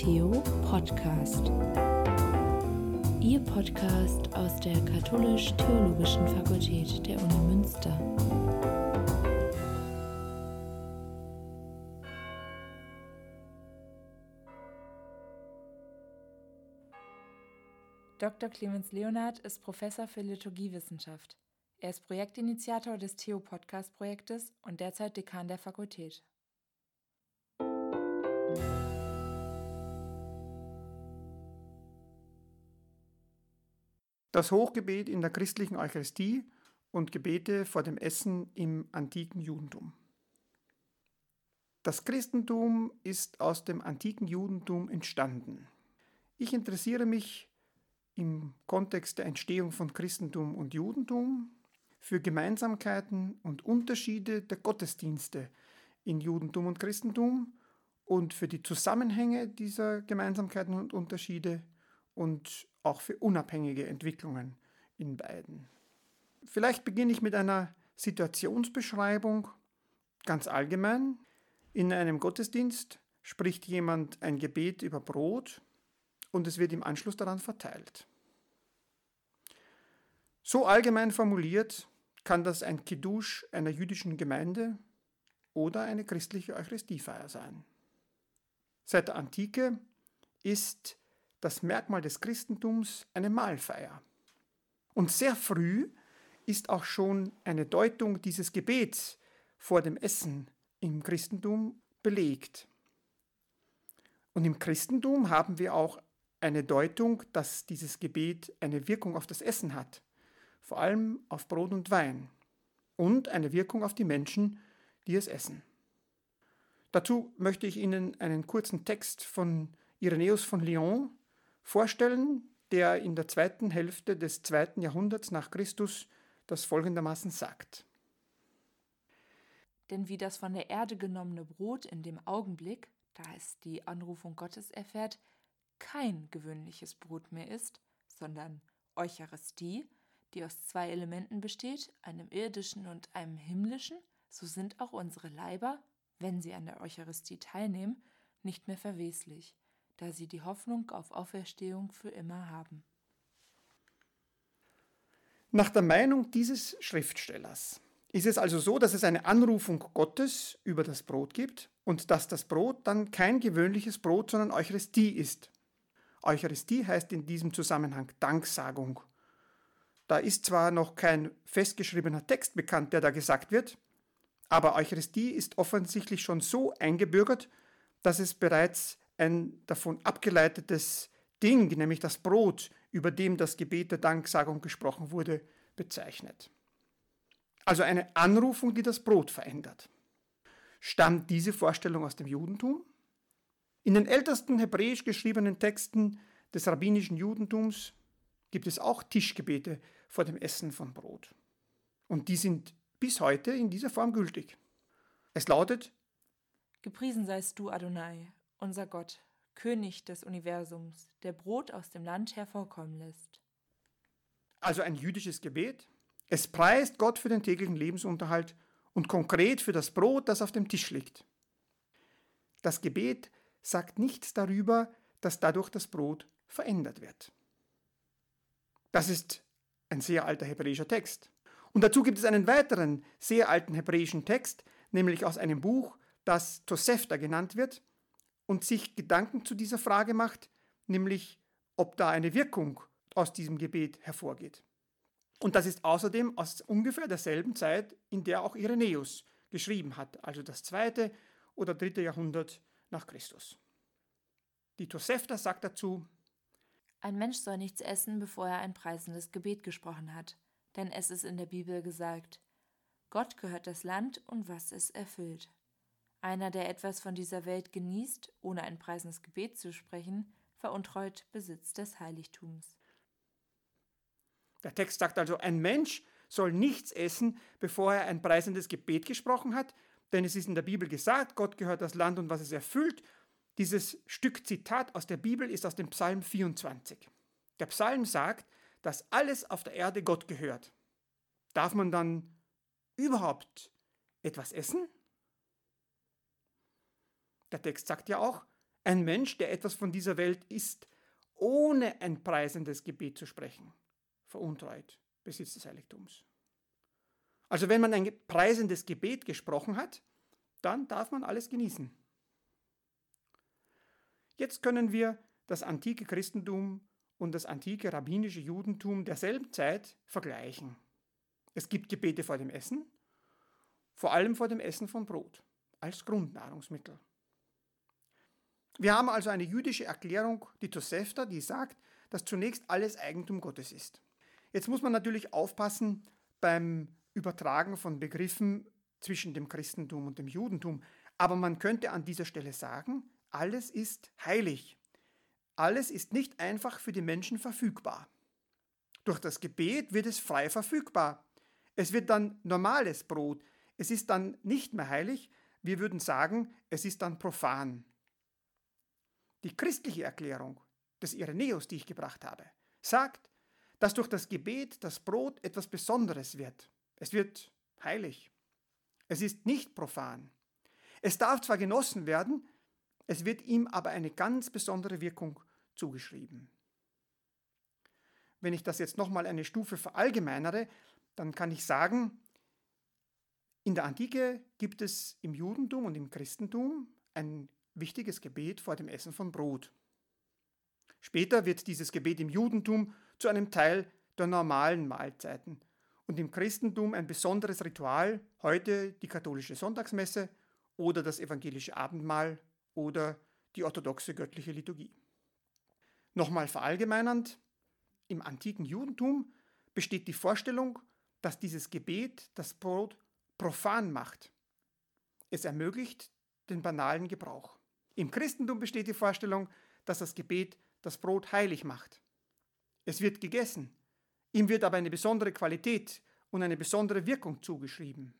Theo Podcast. Ihr Podcast aus der Katholisch-Theologischen Fakultät der Uni Münster. Dr. Clemens Leonard ist Professor für Liturgiewissenschaft. Er ist Projektinitiator des Theo-Podcast-Projektes und derzeit Dekan der Fakultät. Das Hochgebet in der christlichen Eucharistie und Gebete vor dem Essen im antiken Judentum. Das Christentum ist aus dem antiken Judentum entstanden. Ich interessiere mich im Kontext der Entstehung von Christentum und Judentum für Gemeinsamkeiten und Unterschiede der Gottesdienste in Judentum und Christentum und für die Zusammenhänge dieser Gemeinsamkeiten und Unterschiede und auch für unabhängige Entwicklungen in beiden. Vielleicht beginne ich mit einer Situationsbeschreibung ganz allgemein. In einem Gottesdienst spricht jemand ein Gebet über Brot und es wird im Anschluss daran verteilt. So allgemein formuliert kann das ein Kiddush einer jüdischen Gemeinde oder eine christliche Eucharistiefeier sein. Seit der Antike ist das Merkmal des Christentums eine Mahlfeier. Und sehr früh ist auch schon eine Deutung dieses Gebets vor dem Essen im Christentum belegt. Und im Christentum haben wir auch eine Deutung, dass dieses Gebet eine Wirkung auf das Essen hat, vor allem auf Brot und Wein, und eine Wirkung auf die Menschen, die es essen. Dazu möchte ich Ihnen einen kurzen Text von Irenäus von Lyon vorstellen, der in der zweiten Hälfte des zweiten Jahrhunderts nach Christus das folgendermaßen sagt. Denn wie das von der Erde genommene Brot in dem Augenblick, da es die Anrufung Gottes erfährt, kein gewöhnliches Brot mehr ist, sondern Eucharistie, die aus zwei Elementen besteht, einem irdischen und einem himmlischen, so sind auch unsere Leiber, wenn sie an der Eucharistie teilnehmen, nicht mehr verweslich da sie die Hoffnung auf Auferstehung für immer haben. Nach der Meinung dieses Schriftstellers ist es also so, dass es eine Anrufung Gottes über das Brot gibt und dass das Brot dann kein gewöhnliches Brot, sondern Eucharistie ist. Eucharistie heißt in diesem Zusammenhang Danksagung. Da ist zwar noch kein festgeschriebener Text bekannt, der da gesagt wird, aber Eucharistie ist offensichtlich schon so eingebürgert, dass es bereits ein davon abgeleitetes Ding, nämlich das Brot, über dem das Gebet der Danksagung gesprochen wurde, bezeichnet. Also eine Anrufung, die das Brot verändert. Stammt diese Vorstellung aus dem Judentum? In den ältesten hebräisch geschriebenen Texten des rabbinischen Judentums gibt es auch Tischgebete vor dem Essen von Brot. Und die sind bis heute in dieser Form gültig. Es lautet, Gepriesen seist du, Adonai, unser Gott, König des Universums, der Brot aus dem Land hervorkommen lässt. Also ein jüdisches Gebet. Es preist Gott für den täglichen Lebensunterhalt und konkret für das Brot, das auf dem Tisch liegt. Das Gebet sagt nichts darüber, dass dadurch das Brot verändert wird. Das ist ein sehr alter hebräischer Text. Und dazu gibt es einen weiteren sehr alten hebräischen Text, nämlich aus einem Buch, das Tosefta genannt wird, und sich Gedanken zu dieser Frage macht, nämlich ob da eine Wirkung aus diesem Gebet hervorgeht. Und das ist außerdem aus ungefähr derselben Zeit, in der auch Irenäus geschrieben hat, also das zweite oder dritte Jahrhundert nach Christus. Die Tosefta sagt dazu, ein Mensch soll nichts essen, bevor er ein preisendes Gebet gesprochen hat, denn es ist in der Bibel gesagt, Gott gehört das Land und was es erfüllt. Einer, der etwas von dieser Welt genießt, ohne ein preisendes Gebet zu sprechen, veruntreut Besitz des Heiligtums. Der Text sagt also, ein Mensch soll nichts essen, bevor er ein preisendes Gebet gesprochen hat, denn es ist in der Bibel gesagt, Gott gehört das Land und was es erfüllt. Dieses Stück Zitat aus der Bibel ist aus dem Psalm 24. Der Psalm sagt, dass alles auf der Erde Gott gehört. Darf man dann überhaupt etwas essen? Der Text sagt ja auch, Ein Mensch, der etwas von dieser Welt ist, ohne ein preisendes Gebet zu sprechen, veruntreut Besitz des Heiligtums. Also wenn man ein preisendes Gebet gesprochen hat, dann darf man alles genießen. Jetzt können wir das antike Christentum und das antike rabbinische Judentum derselben Zeit vergleichen. Es gibt Gebete vor dem Essen, vor allem vor dem Essen von Brot als Grundnahrungsmittel. Wir haben also eine jüdische Erklärung, die Tosefta, die sagt, dass zunächst alles Eigentum Gottes ist. Jetzt muss man natürlich aufpassen beim Übertragen von Begriffen zwischen dem Christentum und dem Judentum, aber man könnte an dieser Stelle sagen, alles ist heilig. Alles ist nicht einfach für die Menschen verfügbar. Durch das Gebet wird es frei verfügbar. Es wird dann normales Brot. Es ist dann nicht mehr heilig. Wir würden sagen, es ist dann profan. Die christliche Erklärung des Irenäus, die ich gebracht habe, sagt, dass durch das Gebet das Brot etwas Besonderes wird. Es wird heilig. Es ist nicht profan. Es darf zwar genossen werden, es wird ihm aber eine ganz besondere Wirkung zugeschrieben. Wenn ich das jetzt nochmal eine Stufe verallgemeinere, dann kann ich sagen, in der Antike gibt es im Judentum und im Christentum ein wichtiges Gebet vor dem Essen von Brot. Später wird dieses Gebet im Judentum zu einem Teil der normalen Mahlzeiten und im Christentum ein besonderes Ritual, heute die katholische Sonntagsmesse oder das evangelische Abendmahl oder die orthodoxe göttliche Liturgie. Nochmal verallgemeinernd, im antiken Judentum besteht die Vorstellung, dass dieses Gebet das Brot profan macht. Es ermöglicht den banalen Gebrauch. Im Christentum besteht die Vorstellung, dass das Gebet das Brot heilig macht. Es wird gegessen, ihm wird aber eine besondere Qualität und eine besondere Wirkung zugeschrieben.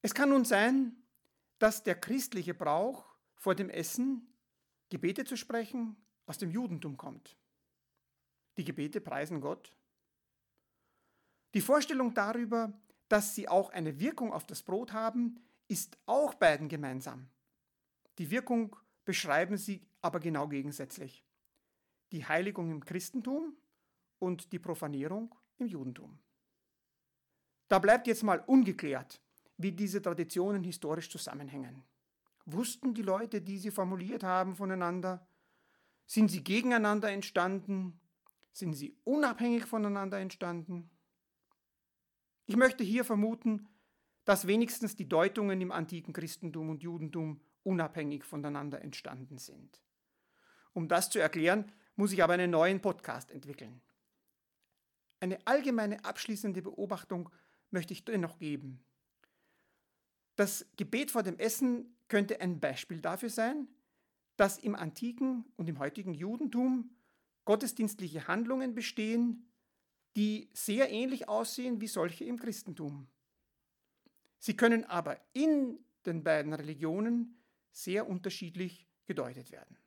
Es kann nun sein, dass der christliche Brauch vor dem Essen Gebete zu sprechen aus dem Judentum kommt. Die Gebete preisen Gott. Die Vorstellung darüber, dass sie auch eine Wirkung auf das Brot haben, ist auch beiden gemeinsam. Die Wirkung beschreiben sie aber genau gegensätzlich. Die Heiligung im Christentum und die Profanierung im Judentum. Da bleibt jetzt mal ungeklärt, wie diese Traditionen historisch zusammenhängen. Wussten die Leute, die sie formuliert haben, voneinander? Sind sie gegeneinander entstanden? Sind sie unabhängig voneinander entstanden? Ich möchte hier vermuten, dass wenigstens die Deutungen im antiken Christentum und Judentum unabhängig voneinander entstanden sind. Um das zu erklären, muss ich aber einen neuen Podcast entwickeln. Eine allgemeine abschließende Beobachtung möchte ich dennoch geben. Das Gebet vor dem Essen könnte ein Beispiel dafür sein, dass im antiken und im heutigen Judentum gottesdienstliche Handlungen bestehen, die sehr ähnlich aussehen wie solche im Christentum. Sie können aber in den beiden Religionen sehr unterschiedlich gedeutet werden.